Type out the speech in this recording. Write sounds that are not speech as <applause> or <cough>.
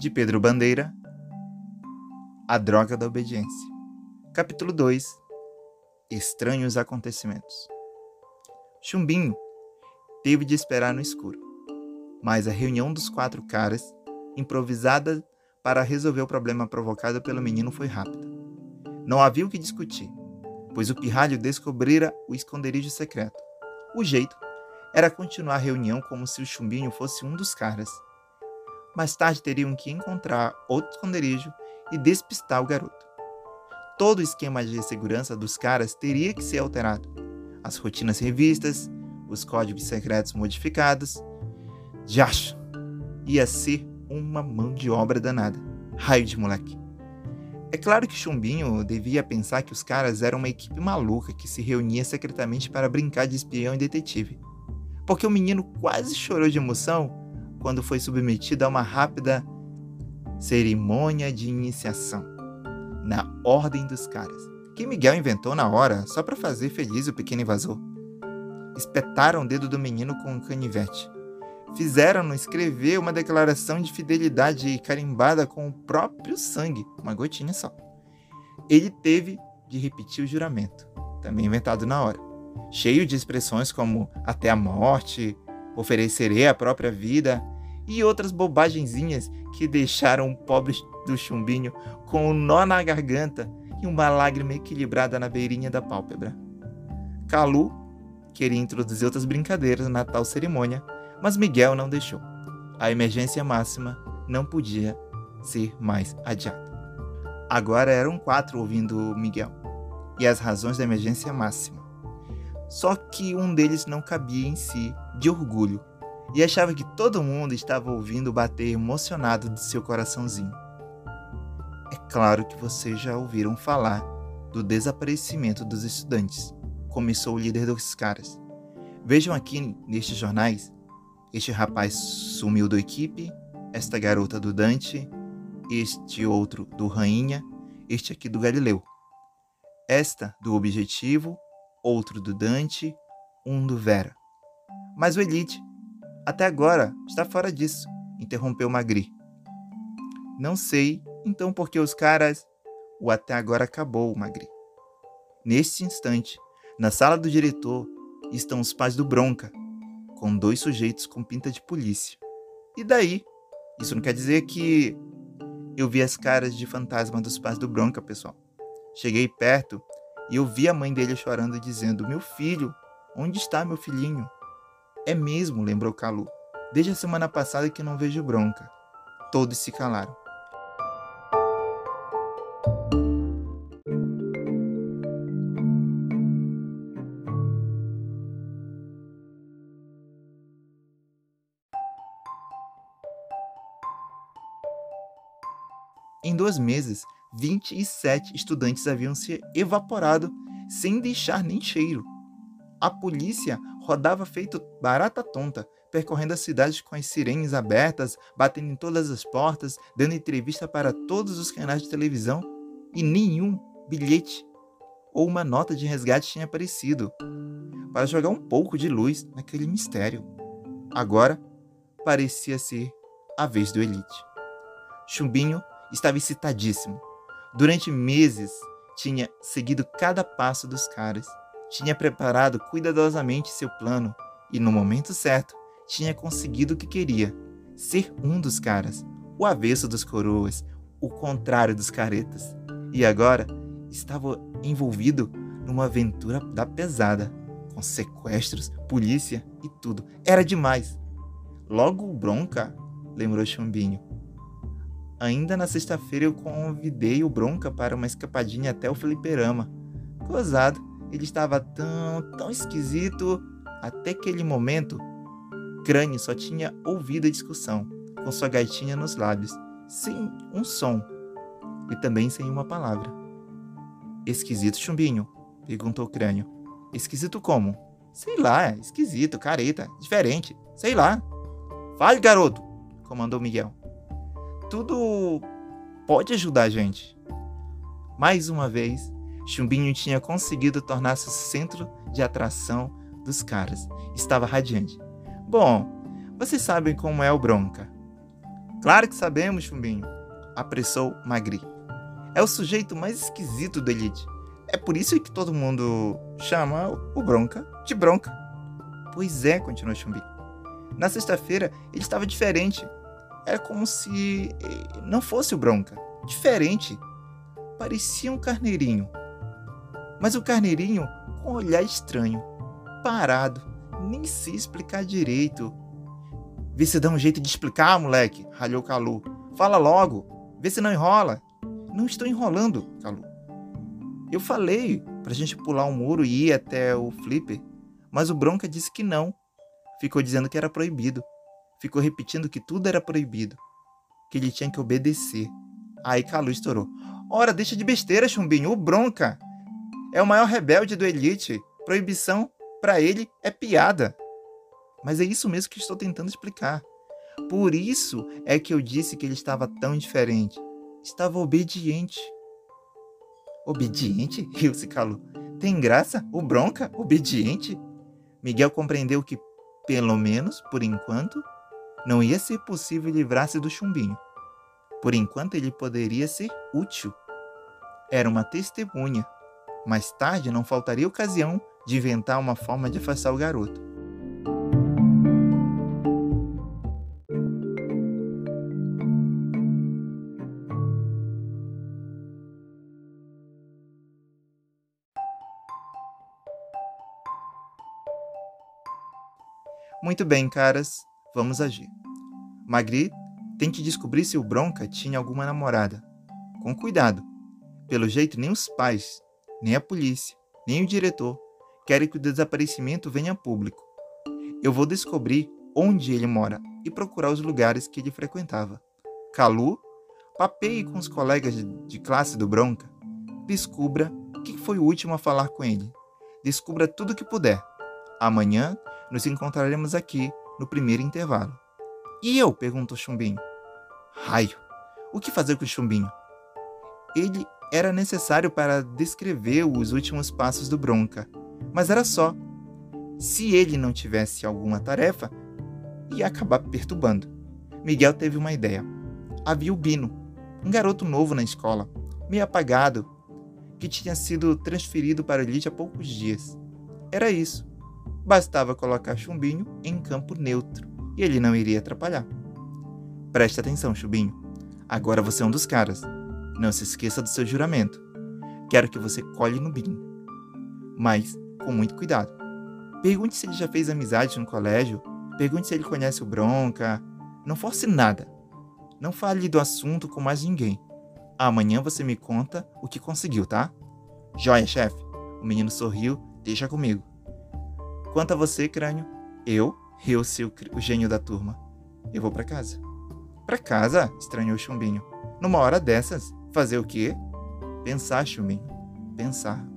de Pedro Bandeira, A Droga da Obediência. Capítulo 2 Estranhos Acontecimentos. Chumbinho teve de esperar no escuro, mas a reunião dos quatro caras, improvisada para resolver o problema provocado pelo menino, foi rápida. Não havia o que discutir, pois o pirralho descobrira o esconderijo secreto. O jeito era continuar a reunião como se o chumbinho fosse um dos caras. Mais tarde teriam que encontrar outro esconderijo e despistar o garoto. Todo o esquema de segurança dos caras teria que ser alterado. As rotinas revistas, os códigos secretos modificados. Jacho! Ia ser uma mão de obra danada. Raio de moleque. É claro que Chumbinho devia pensar que os caras eram uma equipe maluca que se reunia secretamente para brincar de espião e detetive porque o menino quase chorou de emoção quando foi submetido a uma rápida cerimônia de iniciação na ordem dos caras, que Miguel inventou na hora só para fazer feliz o pequeno invasor. Espetaram o dedo do menino com um canivete. Fizeram-no escrever uma declaração de fidelidade carimbada com o próprio sangue, uma gotinha só. Ele teve de repetir o juramento, também inventado na hora cheio de expressões como até a morte, oferecerei a própria vida e outras bobagenzinhas que deixaram o pobre do chumbinho com um nó na garganta e uma lágrima equilibrada na beirinha da pálpebra. Calu queria introduzir outras brincadeiras na tal cerimônia, mas Miguel não deixou. A emergência máxima não podia ser mais adiada. Agora eram quatro ouvindo Miguel, e as razões da emergência máxima. Só que um deles não cabia em si, de orgulho, e achava que todo mundo estava ouvindo bater emocionado de seu coraçãozinho. É claro que vocês já ouviram falar do desaparecimento dos estudantes, começou o líder dos caras. Vejam aqui nestes jornais: este rapaz sumiu da equipe, esta garota do Dante, este outro do Rainha, este aqui do Galileu. Esta do Objetivo outro do Dante, um do Vera. Mas o Elite, até agora, está fora disso, interrompeu Magri. Não sei, então, porque os caras. O até agora acabou, Magri. Neste instante, na sala do diretor, estão os pais do Bronca, com dois sujeitos com pinta de polícia. E daí? Isso não quer dizer que eu vi as caras de fantasma dos pais do Bronca, pessoal. Cheguei perto e eu vi a mãe dele chorando dizendo: Meu filho, onde está meu filhinho? É mesmo, lembrou Calu. Desde a semana passada que não vejo bronca. Todos se calaram. Em dois meses, 27 estudantes haviam se evaporado sem deixar nem cheiro. A polícia rodava feito barata tonta, percorrendo a cidade com as sirenes abertas, batendo em todas as portas, dando entrevista para todos os canais de televisão, e nenhum bilhete ou uma nota de resgate tinha aparecido, para jogar um pouco de luz naquele mistério. Agora parecia ser a vez do Elite. Chumbinho estava excitadíssimo. Durante meses, tinha seguido cada passo dos caras, tinha preparado cuidadosamente seu plano e, no momento certo, tinha conseguido o que queria: ser um dos caras, o avesso dos coroas, o contrário dos caretas. E agora estava envolvido numa aventura da pesada, com sequestros, polícia e tudo. Era demais. Logo bronca, lembrou Chumbinho. Ainda na sexta-feira eu convidei o Bronca para uma escapadinha até o fliperama. Gozado, ele estava tão, tão esquisito. Até aquele momento, Crânio só tinha ouvido a discussão, com sua gaitinha nos lábios, sem um som e também sem uma palavra. Esquisito, chumbinho? perguntou Crânio. Esquisito como? Sei lá, esquisito, careta, diferente, sei lá. Fale, garoto, comandou Miguel tudo pode ajudar a gente. Mais uma vez, Chumbinho tinha conseguido tornar-se o centro de atração dos caras. Estava radiante. Bom, vocês sabem como é o Bronca. Claro que sabemos, Chumbinho, apressou Magri. É o sujeito mais esquisito do Elite. É por isso que todo mundo chama o Bronca de Bronca. Pois é, continuou Chumbinho. Na sexta-feira ele estava diferente. Era como se eh, não fosse o Bronca. Diferente. Parecia um carneirinho. Mas o carneirinho com um olhar estranho, parado, nem sei explicar direito. Vê se dá um jeito de explicar, moleque, ralhou Calu. Fala logo, vê se não enrola. Não estou enrolando, Calu. Eu falei pra gente pular um muro e ir até o flipper, mas o Bronca disse que não. Ficou dizendo que era proibido. Ficou repetindo que tudo era proibido. Que ele tinha que obedecer. Aí Calu estourou. Ora, deixa de besteira, chumbinho. O Bronca é o maior rebelde do Elite. Proibição, para ele, é piada. Mas é isso mesmo que estou tentando explicar. Por isso é que eu disse que ele estava tão diferente. Estava obediente. Obediente? <laughs> Rio se calou. Tem graça? O bronca? Obediente? Miguel compreendeu que, pelo menos por enquanto, não ia ser possível livrar-se do chumbinho. Por enquanto, ele poderia ser útil. Era uma testemunha. Mais tarde, não faltaria ocasião de inventar uma forma de afastar o garoto. Muito bem, caras, vamos agir. Magri tem que descobrir se o Bronca tinha alguma namorada. Com cuidado. Pelo jeito, nem os pais, nem a polícia, nem o diretor querem que o desaparecimento venha a público. Eu vou descobrir onde ele mora e procurar os lugares que ele frequentava. Calu, papeie com os colegas de classe do Bronca. Descubra quem foi o último a falar com ele. Descubra tudo o que puder. Amanhã nos encontraremos aqui no primeiro intervalo. E eu? perguntou Chumbinho. Raio! O que fazer com o Chumbinho? Ele era necessário para descrever os últimos passos do Bronca, mas era só. Se ele não tivesse alguma tarefa, ia acabar perturbando. Miguel teve uma ideia. Havia o Bino, um garoto novo na escola, meio apagado, que tinha sido transferido para Elite há poucos dias. Era isso. Bastava colocar Chumbinho em campo neutro e ele não iria atrapalhar. Preste atenção, Chumbinho. Agora você é um dos caras. Não se esqueça do seu juramento. Quero que você colhe no Bino. Mas com muito cuidado. Pergunte se ele já fez amizade no colégio. Pergunte se ele conhece o Bronca. Não force nada. Não fale do assunto com mais ninguém. Amanhã você me conta o que conseguiu, tá? Joia, chefe. O menino sorriu. Deixa comigo. Quanto a você, crânio, eu, eu o, o gênio da turma. Eu vou para casa. Para casa? estranhou Chumbinho. Numa hora dessas, fazer o quê? Pensar, Chumbinho. Pensar.